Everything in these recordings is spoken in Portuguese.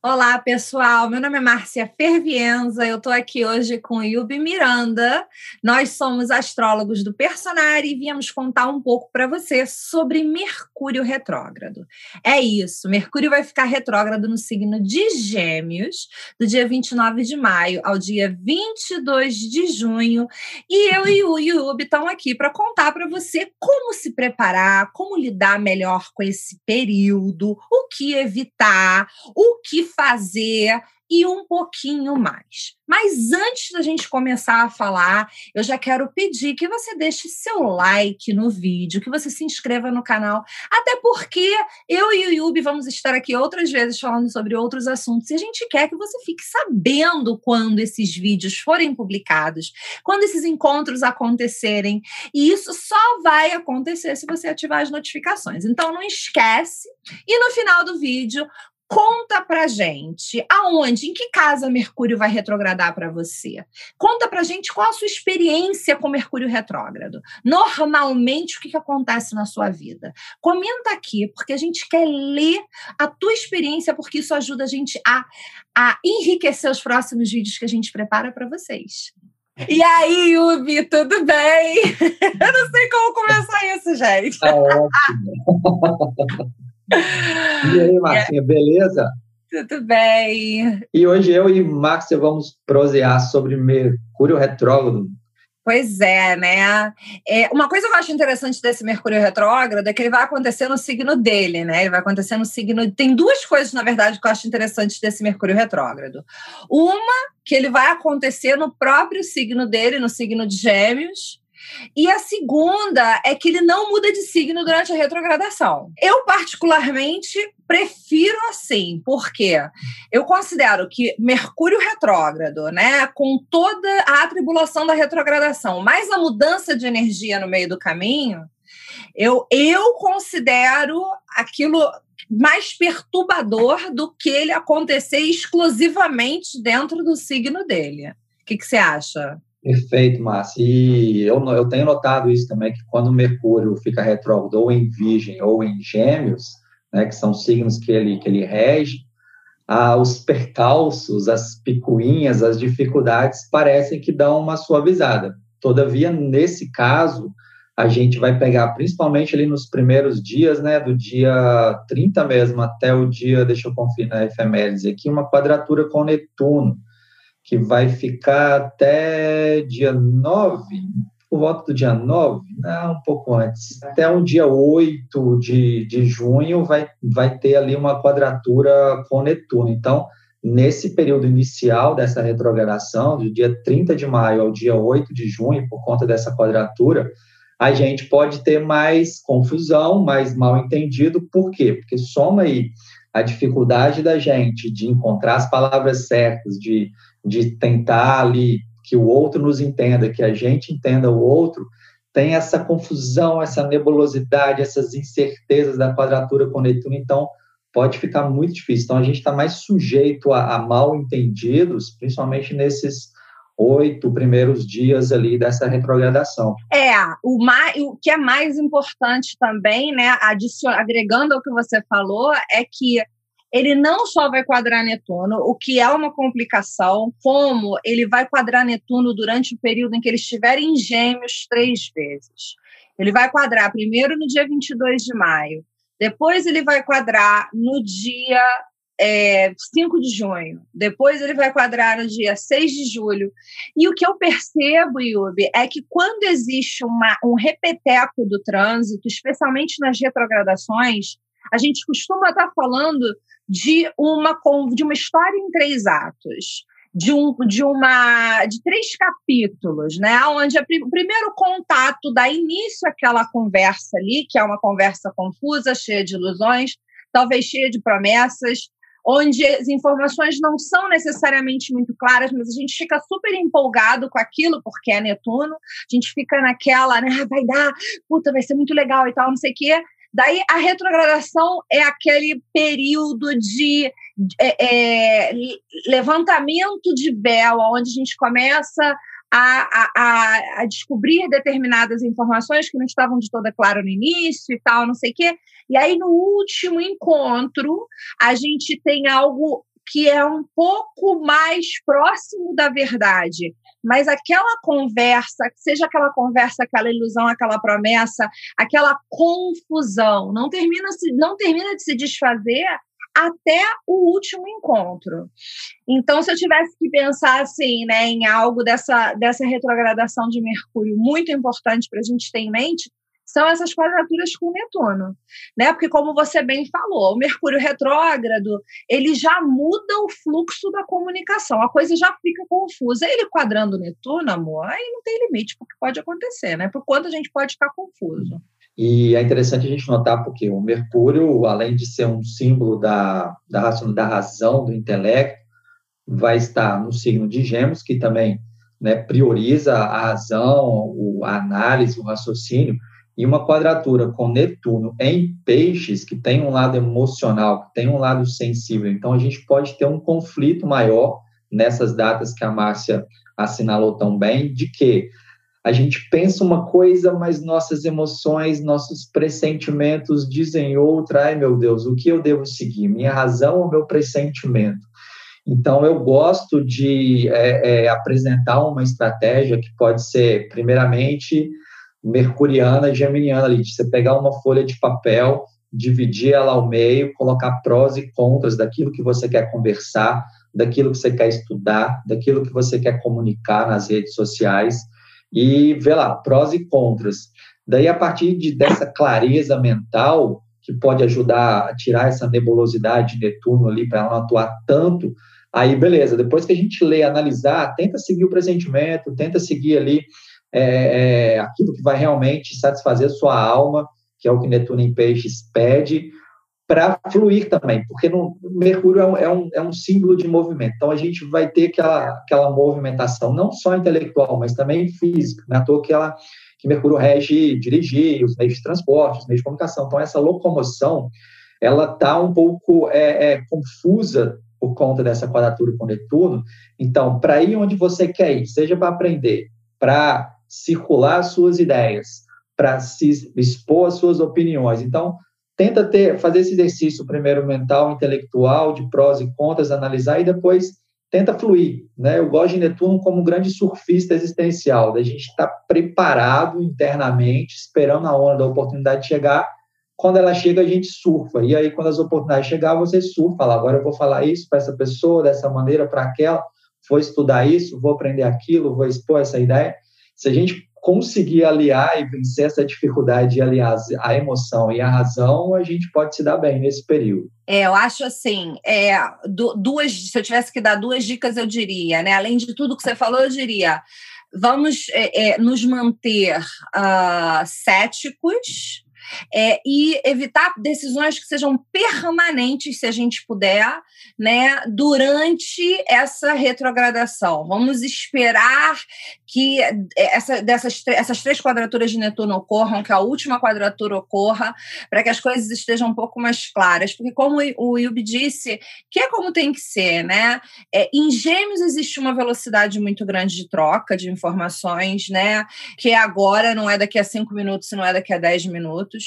Olá, pessoal. Meu nome é Márcia Fervienza. Eu estou aqui hoje com Yubi Miranda. Nós somos astrólogos do Personari e viemos contar um pouco para você sobre Mercúrio retrógrado. É isso, Mercúrio vai ficar retrógrado no signo de Gêmeos, do dia 29 de maio ao dia 22 de junho. E eu e o Yubi estão aqui para contar para você como se preparar, como lidar melhor com esse período, o que evitar, o que fazer e um pouquinho mais. Mas antes da gente começar a falar, eu já quero pedir que você deixe seu like no vídeo, que você se inscreva no canal, até porque eu e o Yubi vamos estar aqui outras vezes falando sobre outros assuntos e a gente quer que você fique sabendo quando esses vídeos forem publicados, quando esses encontros acontecerem, e isso só vai acontecer se você ativar as notificações. Então não esquece e no final do vídeo Conta pra gente aonde, em que casa Mercúrio vai retrogradar para você. Conta pra gente qual a sua experiência com Mercúrio retrógrado. Normalmente, o que, que acontece na sua vida? Comenta aqui, porque a gente quer ler a tua experiência, porque isso ajuda a gente a, a enriquecer os próximos vídeos que a gente prepara para vocês. E aí, Yubi, tudo bem? Eu não sei como começar isso, gente. Ótimo. E aí, Marcinha, beleza? Tudo bem. E hoje eu e Márcia vamos prosear sobre Mercúrio retrógrado. Pois é, né? É, uma coisa que eu acho interessante desse Mercúrio retrógrado é que ele vai acontecer no signo dele, né? Ele vai acontecer no signo. Tem duas coisas, na verdade, que eu acho interessantes desse Mercúrio retrógrado. Uma, que ele vai acontecer no próprio signo dele, no signo de Gêmeos. E a segunda é que ele não muda de signo durante a retrogradação. Eu, particularmente, prefiro assim, porque eu considero que Mercúrio retrógrado, né, com toda a atribulação da retrogradação, mais a mudança de energia no meio do caminho, eu, eu considero aquilo mais perturbador do que ele acontecer exclusivamente dentro do signo dele. O que, que você acha? Perfeito, Márcia. E eu, eu tenho notado isso também, que quando Mercúrio fica retrógrado ou em Virgem ou em Gêmeos, né, que são signos que ele, que ele rege, ah, os percalços, as picuinhas, as dificuldades parecem que dão uma suavizada. Todavia, nesse caso, a gente vai pegar principalmente ali nos primeiros dias, né, do dia 30 mesmo até o dia, deixa eu conferir na efeméride aqui, uma quadratura com Netuno que vai ficar até dia 9, por volta do dia 9, né, um pouco antes, até o dia 8 de, de junho vai, vai ter ali uma quadratura com Netuno. Então, nesse período inicial dessa retrogradação, do dia 30 de maio ao dia 8 de junho, por conta dessa quadratura, a gente pode ter mais confusão, mais mal entendido. Por quê? Porque soma aí a dificuldade da gente de encontrar as palavras certas, de de tentar ali que o outro nos entenda, que a gente entenda o outro, tem essa confusão, essa nebulosidade, essas incertezas da quadratura com Netuno, então pode ficar muito difícil. Então a gente está mais sujeito a, a, mal entendidos, principalmente nesses oito primeiros dias ali dessa retrogradação. É, o, mais, o que é mais importante também, né, agregando ao que você falou, é que ele não só vai quadrar Netuno, o que é uma complicação, como ele vai quadrar Netuno durante o período em que ele estiver em Gêmeos três vezes. Ele vai quadrar primeiro no dia 22 de maio, depois ele vai quadrar no dia é, 5 de junho, depois ele vai quadrar no dia 6 de julho. E o que eu percebo, Yubi, é que quando existe uma, um repeteco do trânsito, especialmente nas retrogradações, a gente costuma estar falando de uma, de uma história em três atos. De, um, de uma de três capítulos, né? Onde o primeiro contato dá início àquela conversa ali, que é uma conversa confusa, cheia de ilusões, talvez cheia de promessas, onde as informações não são necessariamente muito claras, mas a gente fica super empolgado com aquilo, porque é Netuno, a gente fica naquela, né, vai dar, puta, vai ser muito legal e tal, não sei o quê, Daí a retrogradação é aquele período de é, é, levantamento de véu, onde a gente começa a, a, a, descobrir determinadas informações que não estavam de toda clara no início e tal, não sei o quê. E aí, no último encontro, a gente tem algo que é um pouco mais próximo da verdade. Mas aquela conversa, seja aquela conversa, aquela ilusão, aquela promessa, aquela confusão, não termina, não termina de se desfazer até o último encontro. Então, se eu tivesse que pensar assim, né, em algo dessa, dessa retrogradação de Mercúrio muito importante para a gente ter em mente, são essas quadraturas com Netuno, né? Porque como você bem falou, o Mercúrio retrógrado, ele já muda o fluxo da comunicação, a coisa já fica confusa. Ele quadrando Netuno, amor, aí não tem limite porque pode acontecer, né? Por quanto a gente pode ficar confuso. E é interessante a gente notar porque o Mercúrio, além de ser um símbolo da, da, razão, da razão, do intelecto, vai estar no signo de Gêmeos, que também né, prioriza a razão, a análise, o raciocínio, e uma quadratura com Netuno em peixes, que tem um lado emocional, que tem um lado sensível. Então, a gente pode ter um conflito maior nessas datas que a Márcia assinalou tão bem, de que a gente pensa uma coisa, mas nossas emoções, nossos pressentimentos dizem outra. Ai, meu Deus, o que eu devo seguir? Minha razão ou meu pressentimento? Então, eu gosto de é, é, apresentar uma estratégia que pode ser, primeiramente, mercuriana e geminiana ali, de você pegar uma folha de papel, dividir ela ao meio, colocar prós e contras daquilo que você quer conversar, daquilo que você quer estudar, daquilo que você quer comunicar nas redes sociais e ver lá, prós e contras. Daí, a partir de, dessa clareza mental, que pode ajudar a tirar essa nebulosidade de Netuno ali, para ela não atuar tanto, aí beleza, depois que a gente lê, analisar, tenta seguir o pressentimento, tenta seguir ali é, é, aquilo que vai realmente satisfazer sua alma, que é o que Netuno em Peixes pede, para fluir também, porque no, Mercúrio é um, é, um, é um símbolo de movimento. Então, a gente vai ter aquela, aquela movimentação, não só intelectual, mas também física. Não é à toa que, ela, que Mercúrio rege dirigir, os meios de transporte, os meios de comunicação. Então, essa locomoção, ela está um pouco é, é, confusa por conta dessa quadratura com Netuno. Então, para ir onde você quer ir, seja para aprender, para circular suas ideias, para se expor as suas opiniões. Então, tenta ter, fazer esse exercício primeiro mental, intelectual, de prós e contras, analisar e depois tenta fluir. Né? Eu gosto de Netuno como um grande surfista existencial, da gente estar tá preparado internamente, esperando a onda da oportunidade chegar. Quando ela chega, a gente surfa. E aí, quando as oportunidades chegar, você surfa. Fala, agora eu vou falar isso para essa pessoa, dessa maneira, para aquela. Vou estudar isso, vou aprender aquilo, vou expor essa ideia. Se a gente conseguir aliar e vencer essa dificuldade de aliar a emoção e a razão, a gente pode se dar bem nesse período. É, eu acho assim, é, duas, se eu tivesse que dar duas dicas, eu diria, né? Além de tudo que você falou, eu diria, vamos é, é, nos manter uh, céticos, é, e evitar decisões que sejam permanentes, se a gente puder, né, durante essa retrogradação. Vamos esperar que essa, dessas, essas três quadraturas de Netuno ocorram, que a última quadratura ocorra, para que as coisas estejam um pouco mais claras. Porque, como o Yubi disse, que é como tem que ser, né? É, em Gêmeos existe uma velocidade muito grande de troca de informações, né? Que agora não é daqui a cinco minutos, não é daqui a dez minutos.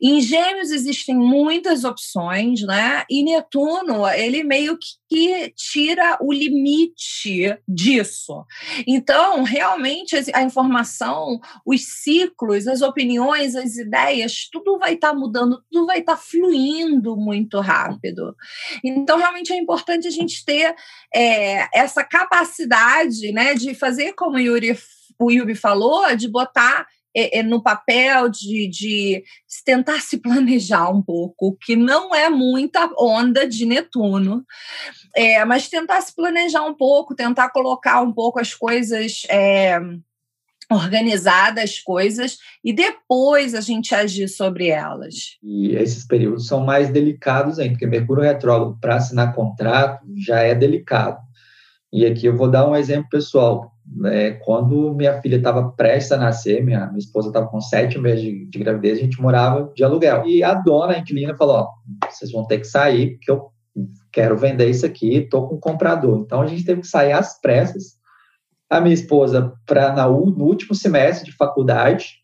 Em Gêmeos existem muitas opções, né? E Netuno, ele meio que tira o limite disso. Então, realmente, a informação, os ciclos, as opiniões, as ideias, tudo vai estar tá mudando, tudo vai estar tá fluindo muito rápido. Então, realmente é importante a gente ter é, essa capacidade né, de fazer como o Yuri, o Yuri falou, de botar é, é, no papel de, de tentar se planejar um pouco, que não é muita onda de Netuno, é, mas tentar se planejar um pouco, tentar colocar um pouco as coisas. É, as coisas e depois a gente agir sobre elas. E esses períodos são mais delicados ainda, porque Mercúrio retrógrado para assinar contrato já é delicado. E aqui eu vou dar um exemplo pessoal. É, quando minha filha estava prestes a nascer, minha, minha esposa estava com sete meses de, de, gravidez, a gente morava de aluguel. E a dona, a inquilina, falou: ó, vocês vão ter que sair, porque eu quero vender isso aqui, estou com um comprador. Então a gente teve que sair às pressas. A minha esposa, para no último semestre de faculdade,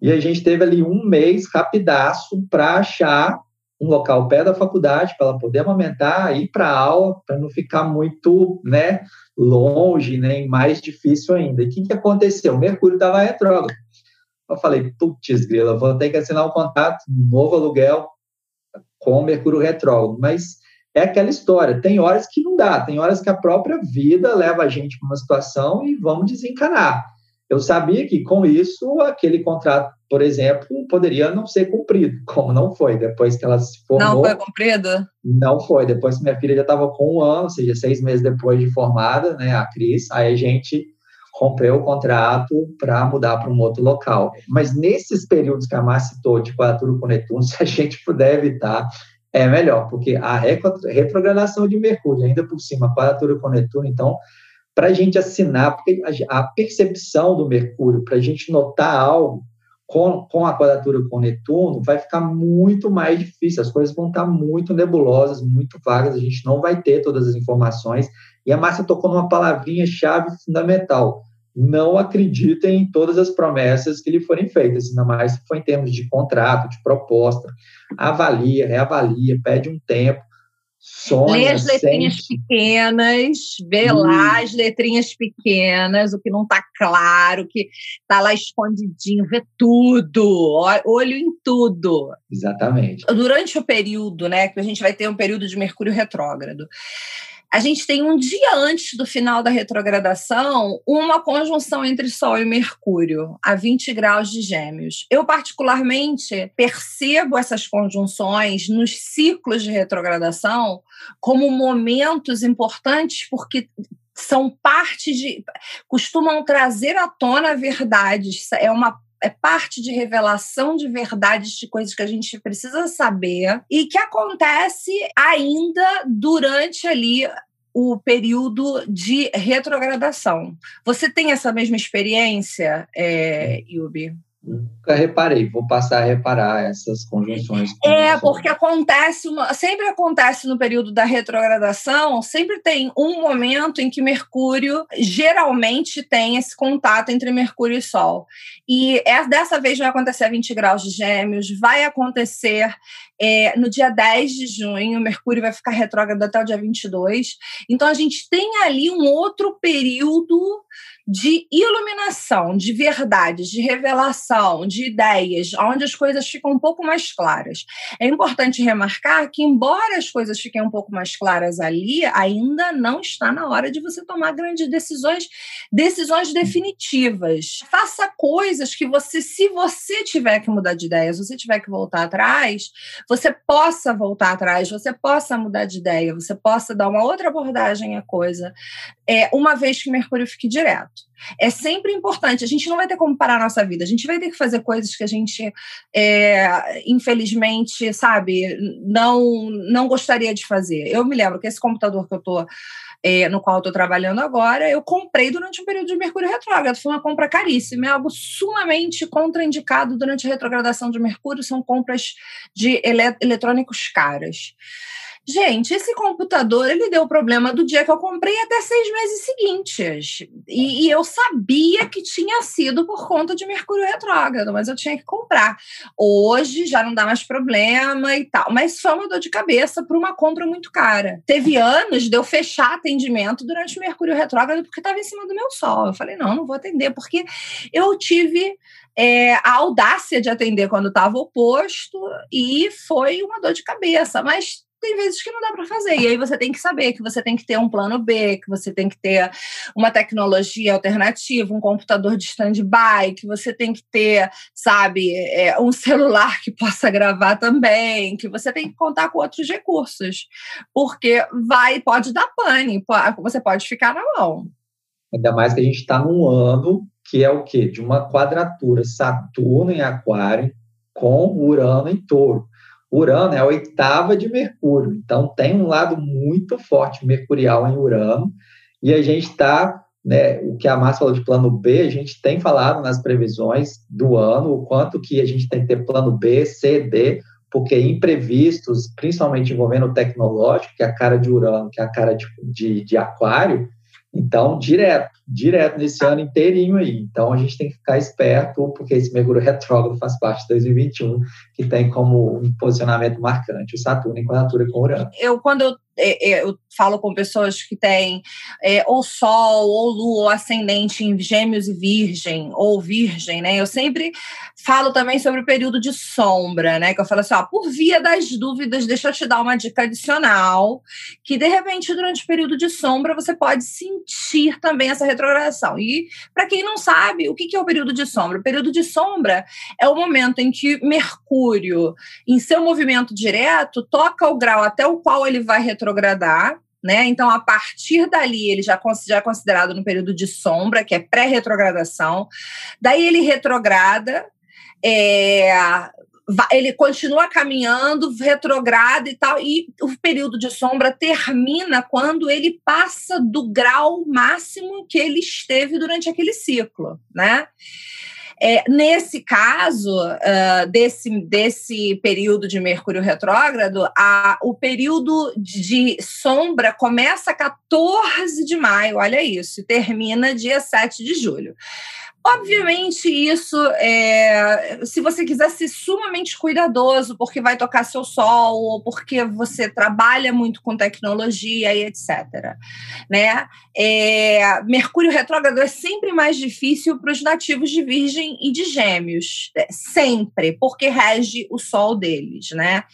e a gente teve ali um mês rapidaço para achar um local pé da faculdade para ela poder amamentar, ir para a aula, para não ficar muito né, longe, nem né, mais difícil ainda. E o que, que aconteceu? O Mercúrio estava retrógrado. Eu falei, putz, grila, vou ter que assinar um contrato, um novo aluguel com o Mercúrio retrógrado. Mas é aquela história, tem horas que não dá, tem horas que a própria vida leva a gente para uma situação e vamos desencanar. Eu sabia que com isso aquele contrato, por exemplo, poderia não ser cumprido, como não foi depois que ela se formou. Não foi cumprido? Não foi. Depois que minha filha já estava com um ano, ou seja, seis meses depois de formada, né, a Cris, aí a gente rompeu o contrato para mudar para um outro local. Mas nesses períodos que a Márcia citou de quadratura com Netuno, se a gente puder evitar, é melhor, porque a retrogradação de Mercúrio, ainda por cima, quadratura com Netuno, então para a gente assinar, porque a, percepção do Mercúrio, para a gente notar algo com, com a quadratura com Netuno, vai ficar muito mais difícil, as coisas vão estar muito nebulosas, muito vagas, a gente não vai ter todas as informações. E a Márcia tocou numa palavrinha-chave fundamental. Não acreditem em todas as promessas que lhe forem feitas, ainda mais se for em termos de contrato, de proposta. Avalia, reavalia, pede um tempo Sonha, Lê as letrinhas sente. pequenas, vê hum. lá as letrinhas pequenas, o que não está claro, o que está lá escondidinho, vê tudo, olho em tudo. Exatamente. Durante o período, né, que a gente vai ter um período de Mercúrio retrógrado, a gente tem um dia antes do final da retrogradação uma conjunção entre Sol e Mercúrio, a 20 graus de Gêmeos. Eu, particularmente, percebo essas conjunções nos ciclos de retrogradação como momentos importantes, porque são parte de. costumam trazer à tona verdades. É uma é parte de revelação de verdades de coisas que a gente precisa saber e que acontece ainda durante ali o período de retrogradação. Você tem essa mesma experiência, é, Yubi? Nunca reparei, vou passar a reparar essas conjunções. É, porque acontece, uma, sempre acontece no período da retrogradação, sempre tem um momento em que Mercúrio geralmente tem esse contato entre Mercúrio e Sol. E é, dessa vez vai acontecer a 20 graus de Gêmeos, vai acontecer é, no dia 10 de junho, Mercúrio vai ficar retrógrado até o dia 22. Então a gente tem ali um outro período de iluminação, de verdades, de revelação, de ideias, onde as coisas ficam um pouco mais claras. É importante remarcar que, embora as coisas fiquem um pouco mais claras ali, ainda não está na hora de você tomar grandes decisões, decisões definitivas. Faça coisas que você, se você tiver que mudar de ideia, se você tiver que voltar atrás, você possa voltar atrás, você possa mudar de ideia, você possa dar uma outra abordagem à coisa, é, uma vez que Mercúrio fique direto. É sempre importante. A gente não vai ter como parar a nossa vida. A gente vai ter que fazer coisas que a gente, é, infelizmente, sabe, não, não gostaria de fazer. Eu me lembro que esse computador que eu tô. É, no qual eu estou trabalhando agora, eu comprei durante um período de Mercúrio retrógrado. Foi uma compra caríssima, é algo sumamente contraindicado durante a retrogradação de Mercúrio, são compras de ele eletrônicos caras. Gente, esse computador ele deu problema do dia que eu comprei até seis meses seguintes. E, e, eu sabia que tinha sido por conta de Mercúrio retrógrado, mas eu tinha que comprar. Hoje já não dá mais problema e tal. Mas foi uma dor de cabeça por uma compra muito cara. Teve anos de eu fechar atendimento durante o Mercúrio retrógrado porque estava em cima do meu sol. Eu falei, não, não vou atender, porque eu tive. É, a audácia de atender quando estava oposto e foi uma dor de cabeça, mas tem vezes que não dá para fazer. E aí você tem que saber que você tem que ter um plano B, que você tem que ter uma tecnologia alternativa, um computador de stand-by, que você tem que ter, sabe, é, um celular que possa gravar também, que você tem que contar com outros recursos. Porque vai, pode dar pane, você pode ficar na mão. Ainda mais que a gente está num ano que é o quê? De uma quadratura Saturno em Aquário com Urano em Touro. Urano é a oitava de Mercúrio, então tem um lado muito forte mercurial em Urano, e a gente está, né, o que a Márcia falou de plano B, a gente tem falado nas previsões do ano, o quanto que a gente tem que ter plano B, C, D, porque imprevistos, principalmente envolvendo o tecnológico, que é a cara de Urano, que é a cara de, de, de Aquário, Então, direto, direto nesse ano inteirinho aí. Então, a gente tem que ficar esperto, porque esse Mercúrio retrógrado faz parte de 2021, que tem como um posicionamento marcante o Saturno em quadratura com Urano. Eu, quando eu eu falo com pessoas que têm é, ou Sol, ou Lua, ou Ascendente em Gêmeos e Virgem, ou Virgem, né? Eu sempre falo também sobre o período de sombra, né? Que eu falo assim, ó, por via das dúvidas, deixa eu te dar uma dica adicional, que de repente, durante o período de sombra, você pode sentir também essa retrogradação. E, para quem não sabe, o que é o período de sombra? O período de sombra é o momento em que Mercúrio, em seu movimento direto, toca o grau até o qual ele vai retrogradar retrogradar, né? Então, a partir dali, ele já, já é considerado no período de sombra, que é pré-retrogradação. Daí ele retrograda, é, ele continua caminhando, retrograda e tal, e o período de sombra termina quando ele passa do grau máximo que ele esteve durante aquele ciclo, né? É, nesse caso, uh, desse, desse período de Mercúrio retrógrado, a, o período de sombra começa 14 de maio, olha isso, e termina dia 7 de julho. Obviamente, isso é. Se você quiser ser sumamente cuidadoso, porque vai tocar seu sol, ou porque você trabalha muito com tecnologia e etc. Né? É, Mercúrio retrógrado é sempre mais difícil para os nativos de Virgem e de Gêmeos. É, sempre, porque rege o sol deles. Né?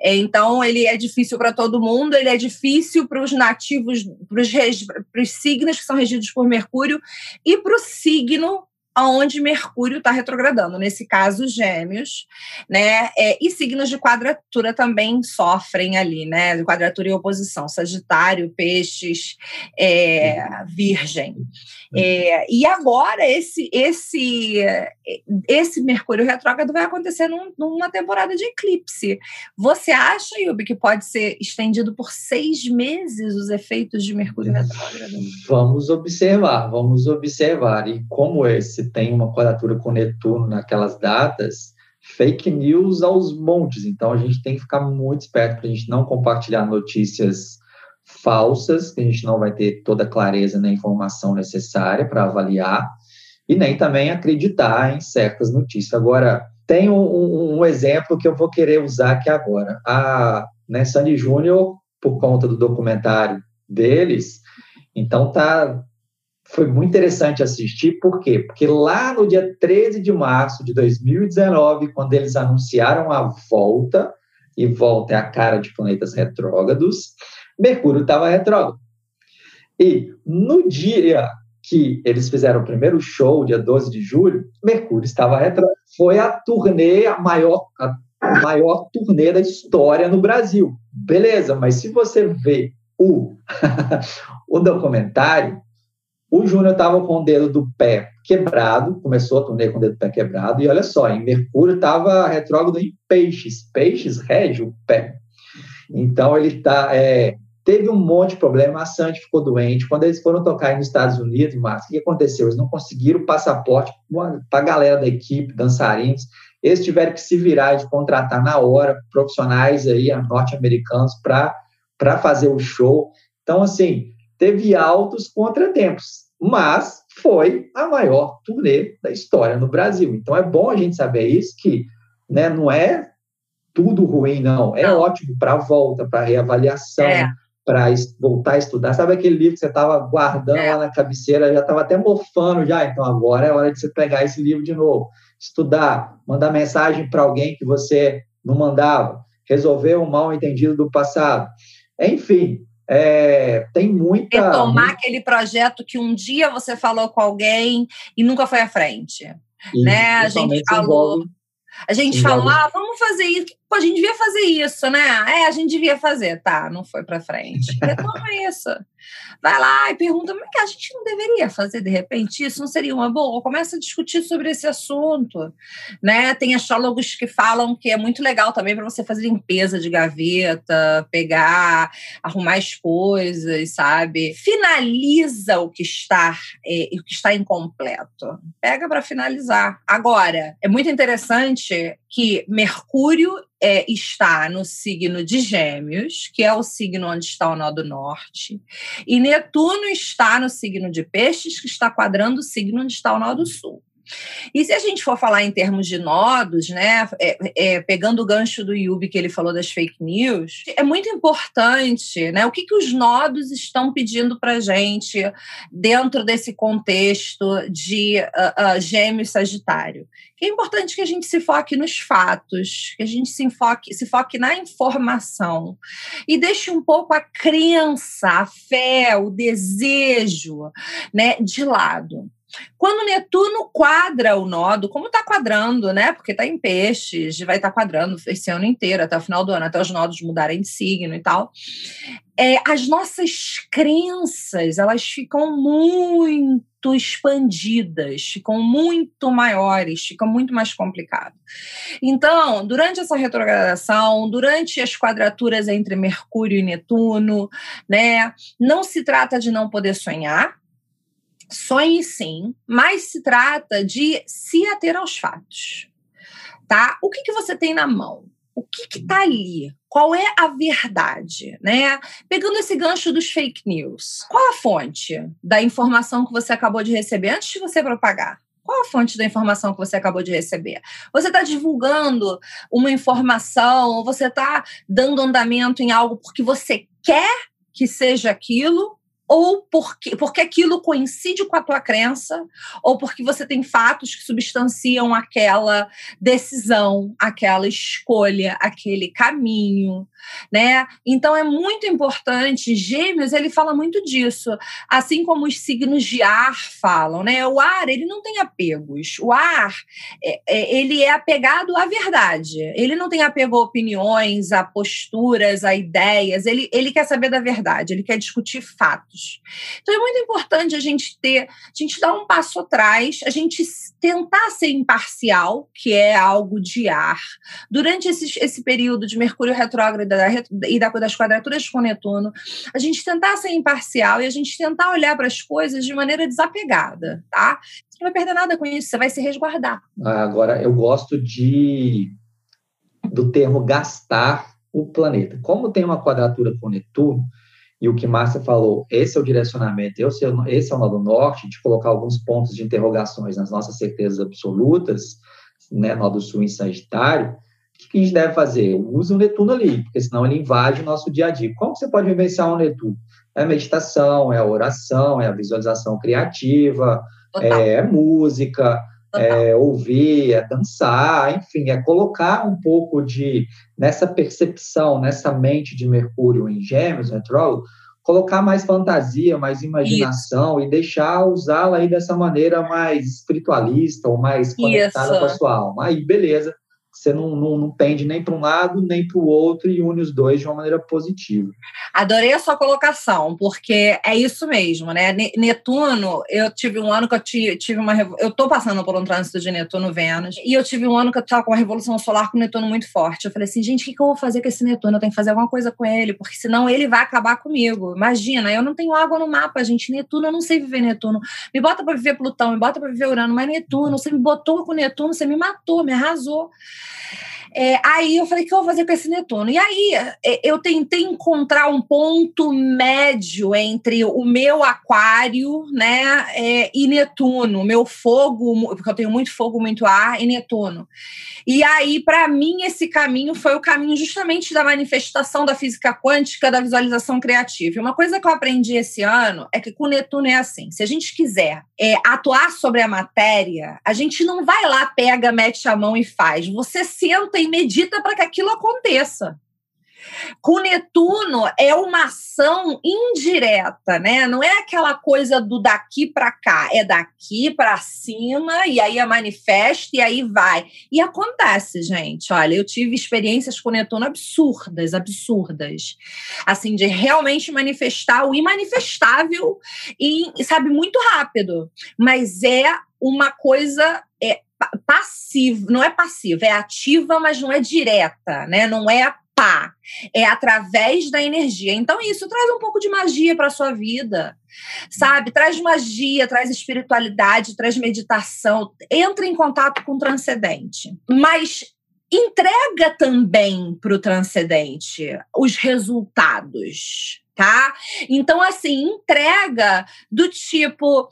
É, então, ele é difícil para todo mundo, ele é difícil para os nativos, para os signos que são regidos por Mercúrio, e para o signo aonde Mercúrio está retrogradando, nesse caso Gêmeos, né? É, e signos de quadratura também sofrem ali, né? De quadratura e oposição, Sagitário, Peixes, é, Virgem. É, e agora esse esse esse Mercúrio retrógrado vai acontecer num, numa temporada de eclipse. Você acha, Yubi, que pode ser estendido por seis meses os efeitos de Mercúrio retrógrado? Vamos observar, vamos observar. E como esse tem uma quadratura com Netuno naquelas datas, fake news aos montes. Então a gente tem que ficar muito esperto para a gente não compartilhar notícias falsas, que a gente não vai ter toda a clareza na informação necessária para avaliar, e nem também acreditar em certas notícias. Agora, tem um, um, exemplo que eu vou querer usar aqui agora. A né, Sandy Júnior, por conta do documentário deles, então tá foi muito interessante assistir, por quê? Porque lá no dia 13 de março de 2019, quando eles anunciaram a volta, e volta é a cara de planetas retrógrados, Mercúrio estava retrógrado. E no dia que eles fizeram o primeiro show, dia 12 de julho, Mercúrio estava retrógrado. Foi a turnê, a maior, a maior turnê da história no Brasil. Beleza, mas se você vê o, o documentário, o Júnior estava com o dedo do pé quebrado, começou a turnê com o dedo do pé quebrado, e olha só, em Mercúrio estava retrógrado em peixes. Peixes rege o pé. Então ele tá, é, teve um monte de problema, a Sandy ficou doente. Quando eles foram tocar nos Estados Unidos, mas o que aconteceu? Eles não conseguiram passaporte para a galera da equipe, dançarinos. Eles tiveram que se virar de contratar na hora profissionais aí, norte-americanos, para fazer o show. Então, assim, teve altos contratempos, mas foi a maior turnê da história no Brasil. Então é bom a gente saber isso, que né, não é tudo ruim, não. É não. ótimo para a volta, para reavaliação, é. para voltar a estudar. Sabe aquele livro que você estava guardando é. lá na cabeceira, já estava até mofando já, então agora é hora de você pegar esse livro de novo, estudar, mandar mensagem para alguém que você não mandava, resolver um mal entendido do passado. Enfim, é, tem muita. Retomar aquele projeto que um dia você falou com alguém e nunca foi à frente. E, né? A gente falou. A gente falou, ah, vamos fazer isso. Pô, a gente devia fazer isso, né? É, a gente devia fazer. Tá, não foi para frente. Retoma isso. Vai lá e pergunta, mas que a gente não deveria fazer de repente isso? Não seria uma boa? Começa a discutir sobre esse assunto, né? Tem astrólogos que falam que é muito legal também para você fazer limpeza de gaveta, pegar, arrumar as coisas, sabe? Finaliza o que está é, o que está incompleto. Pega para finalizar. Agora, é muito interessante que Mercúrio é, está no signo de Gêmeos, que é o signo onde está o nó do norte, e Netuno está no signo de Peixes, que está quadrando o signo onde está o nó do sul. E se a gente for falar em termos de nodos, né, é, é, pegando o gancho do Yubi que ele falou das fake news, é muito importante, né, o que, que os nodos estão pedindo para gente dentro desse contexto de uh, uh, Sagitário. é importante que a gente se foque nos fatos, que a gente se foque, se foque na informação e deixe um pouco a crença, a fé, o desejo, né, de lado. Quando Netuno quadra o nodo, como está quadrando, né? Porque está em peixes, vai estar tá quadrando esse ano inteiro, até o final do ano, até os nodos mudarem de signo e tal. É, as nossas crenças, elas ficam muito expandidas, ficam muito maiores, ficam muito mais complicado. Então, durante essa retrogradação, durante as quadraturas entre Mercúrio e Netuno, né, não se trata de não poder sonhar, Sonhe sim, mas se trata de se ater aos fatos. Tá? O que, que você tem na mão? O que está ali? Qual é a verdade? Né? Pegando esse gancho dos fake news, qual a fonte da informação que você acabou de receber antes de você propagar? Qual a fonte da informação que você acabou de receber? Você está divulgando uma informação, você está dando andamento em algo porque você quer que seja aquilo, ou porque, porque aquilo coincide com a tua crença, ou porque você tem fatos que substanciam aquela decisão, aquela escolha, aquele caminho, né? Então é muito importante. Gêmeos ele fala muito disso, assim como os signos de ar falam, né? O ar ele não tem apegos. O ar é, é, ele é apegado à verdade. Ele não tem apego a opiniões, a posturas, a ideias. Ele ele quer saber da verdade. Ele quer discutir fatos. Então é muito importante a gente ter, a gente dar um passo atrás, a gente tentar ser imparcial, que é algo de ar, durante esse, esse período de Mercúrio retrógrado e das quadraturas com Netuno, a gente tentar ser imparcial e a gente tentar olhar para as coisas de maneira desapegada, tá? Você não vai perder nada com isso, você vai se resguardar. Agora, eu gosto de do termo gastar o planeta. Como tem uma quadratura com Netuno, e o que Márcia falou, esse é o direcionamento, esse é o, esse é o nó do norte, de colocar alguns pontos de interrogações nas nossas certezas absolutas, né, nó do sul em Sagitário, o que a gente deve fazer? Use o Netuno ali, porque senão ele invade o nosso dia a dia. Como você pode vivenciar um Netuno? É a meditação, é a oração, é a visualização criativa, é música, é ouvir, é dançar, enfim, é colocar um pouco de nessa percepção, nessa mente de Mercúrio em Gêmeos, retrógrado, colocar mais fantasia, mais imaginação Isso. e deixar usá-la aí dessa maneira mais espiritualista ou mais conectada Isso. com a sua alma. Aí, beleza você não, não, não pende nem para um lado nem para o outro e une os dois de uma maneira positiva. Adorei a sua colocação, porque é isso mesmo, né? Netuno, eu tive um ano que eu tive uma. Eu estou passando por um trânsito de Netuno-Vênus, e eu tive um ano que eu estava com uma revolução solar com Netuno muito forte. Eu falei assim, gente, o que, eu vou fazer com esse Netuno? Eu tenho que fazer alguma coisa com ele, porque senão ele vai acabar comigo. Imagina, eu não tenho água no mapa, gente. Netuno, eu não sei viver Netuno. Me bota para viver Plutão, me bota para viver Urano, mas Netuno, você me botou com Netuno, você me matou, me arrasou. É, aí eu falei, o que eu vou fazer com esse Netuno? E aí é, eu tentei encontrar um ponto médio entre o meu aquário né, é, e Netuno, meu fogo, porque eu tenho muito fogo, muito ar, e Netuno. E aí, para mim, esse caminho foi o caminho justamente da manifestação da física quântica, da visualização criativa. E uma coisa que eu aprendi esse ano é que com Netuno é assim: se a gente quiser é, atuar sobre a matéria, a gente não vai lá, pega, mete a mão e faz. Você senta e medita para que aquilo aconteça. Com Netuno é uma ação indireta, né? Não é aquela coisa do daqui para cá, é daqui para cima e aí a manifesta e aí vai. E acontece, gente. Olha, eu tive experiências com Netuno absurdas, absurdas. Assim, de realmente manifestar o imanifestável e, sabe, muito rápido. Mas é uma coisa é, passiva, não é passiva, é ativa, mas não é direta, né? Não é pá, é através da energia. Então isso traz um pouco de magia para sua vida. Sabe? Traz magia, traz espiritualidade, traz meditação, entra em contato com o transcendente. Mas entrega também para o transcendente os resultados, tá? Então, assim, entrega do tipo,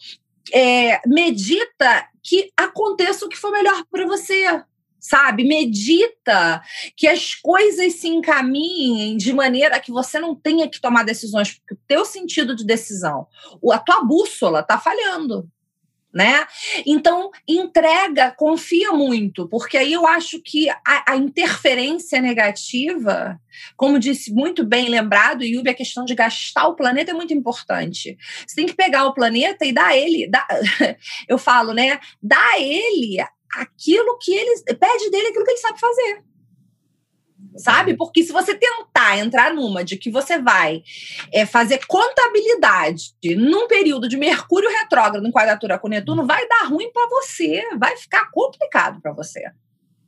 é, medita que aconteça o que for melhor para você, sabe? Medita que as coisas se encaminhem de maneira que você não tenha que tomar decisões, porque o teu sentido de decisão, a tua bússola está falhando né? Então, entrega, confia muito, porque aí eu acho que a, a, interferência negativa, como disse muito bem lembrado, Yubi, a questão de gastar o planeta é muito importante. Você tem que pegar o planeta e dar ele, dá, eu falo, né? Dá ele aquilo que ele, pede dele aquilo que ele sabe fazer sabe? Porque se você tentar entrar numa de que você vai é, fazer contabilidade num período de Mercúrio retrógrado em quadratura com Netuno, vai dar ruim para você, vai ficar complicado para você.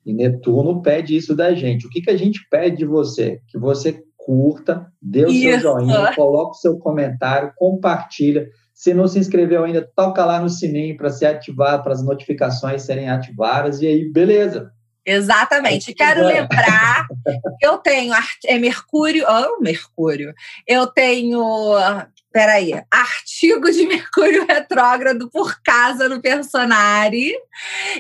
E Netuno pede isso da gente. O que, que a gente pede de você? Que você curta, dê o isso. seu joinha, coloque o seu comentário, compartilha. Se não se inscreveu ainda, toca lá no sininho para ser ativado, para as notificações serem ativadas, e aí, beleza. Exatamente. Quero lembrar que eu tenho é Mercúrio, oh, Mercúrio. Eu tenho peraí, artigo de Mercúrio Retrógrado por casa no Personari.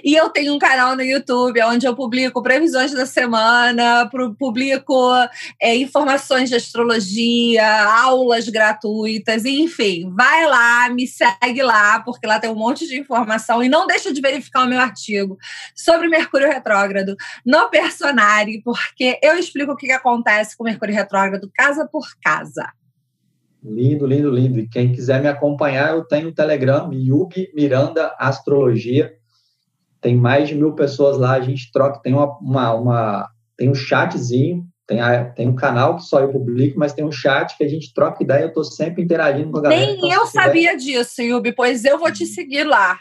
E eu tenho um canal no YouTube onde eu publico previsões da semana, publico é, informações de astrologia, aulas gratuitas, enfim. Vai lá, me segue lá, porque lá tem um monte de informação. E não deixa de verificar o meu artigo sobre Mercúrio Retrógrado no Personari, porque eu explico o que acontece com Mercúrio Retrógrado casa por casa. Lindo, lindo, lindo. E quem quiser me acompanhar, eu tenho o Telegram, Yubi Miranda Astrologia. Tem mais de mil pessoas lá, a gente troca, tem uma, uma, uma tem um chatzinho, tem, a, tem um canal que só eu publico, mas tem um chat que a gente troca ideia, eu estou sempre interagindo com a galera. Nem então, eu sabia disso, Yubi, pois eu vou te seguir lá.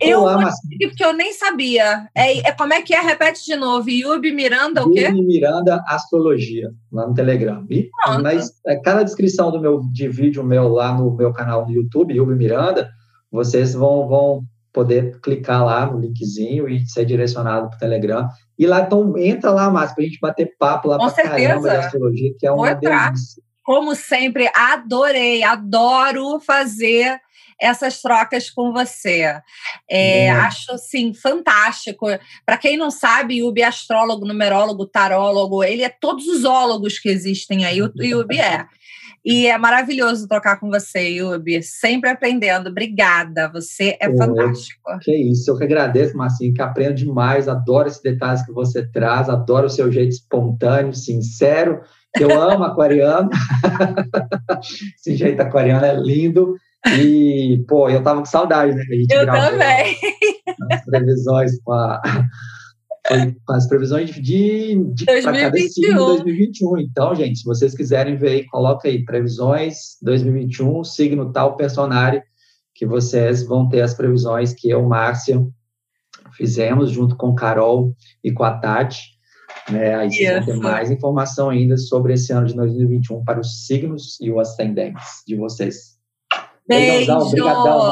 Eu Olá, vou seguir porque eu nem sabia. É, é, como é que é? Repete de novo. Yubi Miranda, o quê? Yubi Miranda Astrologia, lá no Telegram. E, mas é, cada descrição do meu, de vídeo meu lá no meu canal no YouTube, Yubi Miranda, vocês vão, vão poder clicar lá no linkzinho e ser direcionado para o Telegram. E lá, então, entra lá, Márcio, para a gente bater papo lá para caramba de astrologia, que é uma delícia. Como sempre, adorei, adoro fazer essas trocas com você. É, Acho, assim, fantástico. Para quem não sabe, Yubi é astrólogo, numerólogo, tarólogo, ele é todos os ólogos que existem aí, o Yubi é. E é maravilhoso trocar com você, Yubi. Sempre aprendendo. Obrigada. Você é fantástico. Que isso. Eu que agradeço, Marcinho, que aprendo demais. Adoro esses detalhes que você traz. Adoro o seu jeito espontâneo, sincero. Eu amo aquariano. Esse jeito aquariano é lindo. E, pô, eu tava com saudade, né? eu também. As previsões com, a, com as previsões de, de 2021. 2021. Então, gente, se vocês quiserem ver aí, coloca aí previsões 2021, signo tal, personagem, que vocês vão ter as previsões que eu, Márcia, fizemos junto com Carol e com a Tati. Né? Aí vocês vão ter mais informação ainda sobre esse ano de 2021 para os signos e os ascendentes de vocês. Beijo. Obrigadão,